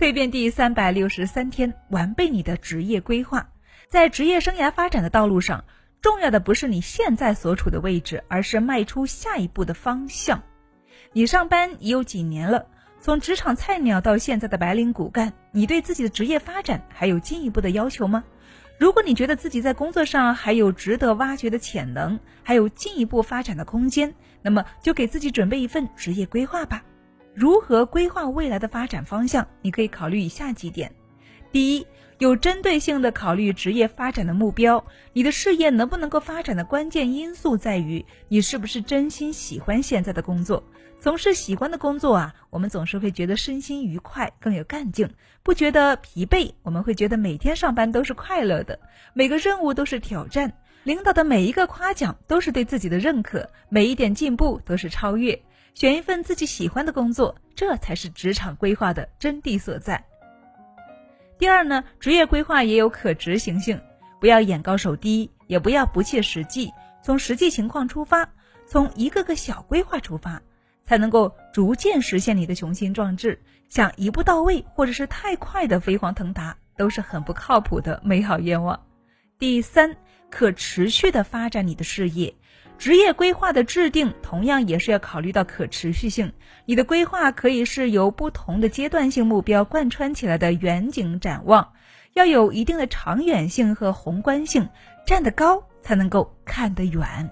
蜕变第三百六十三天，完备你的职业规划。在职业生涯发展的道路上，重要的不是你现在所处的位置，而是迈出下一步的方向。你上班已有几年了，从职场菜鸟到现在的白领骨干，你对自己的职业发展还有进一步的要求吗？如果你觉得自己在工作上还有值得挖掘的潜能，还有进一步发展的空间，那么就给自己准备一份职业规划吧。如何规划未来的发展方向？你可以考虑以下几点：第一，有针对性的考虑职业发展的目标。你的事业能不能够发展的关键因素在于你是不是真心喜欢现在的工作。从事喜欢的工作啊，我们总是会觉得身心愉快，更有干劲，不觉得疲惫。我们会觉得每天上班都是快乐的，每个任务都是挑战，领导的每一个夸奖都是对自己的认可，每一点进步都是超越。选一份自己喜欢的工作，这才是职场规划的真谛所在。第二呢，职业规划也有可执行性，不要眼高手低，也不要不切实际。从实际情况出发，从一个个小规划出发，才能够逐渐实现你的雄心壮志。想一步到位，或者是太快的飞黄腾达，都是很不靠谱的美好愿望。第三，可持续的发展你的事业。职业规划的制定同样也是要考虑到可持续性。你的规划可以是由不同的阶段性目标贯穿起来的远景展望，要有一定的长远性和宏观性，站得高才能够看得远。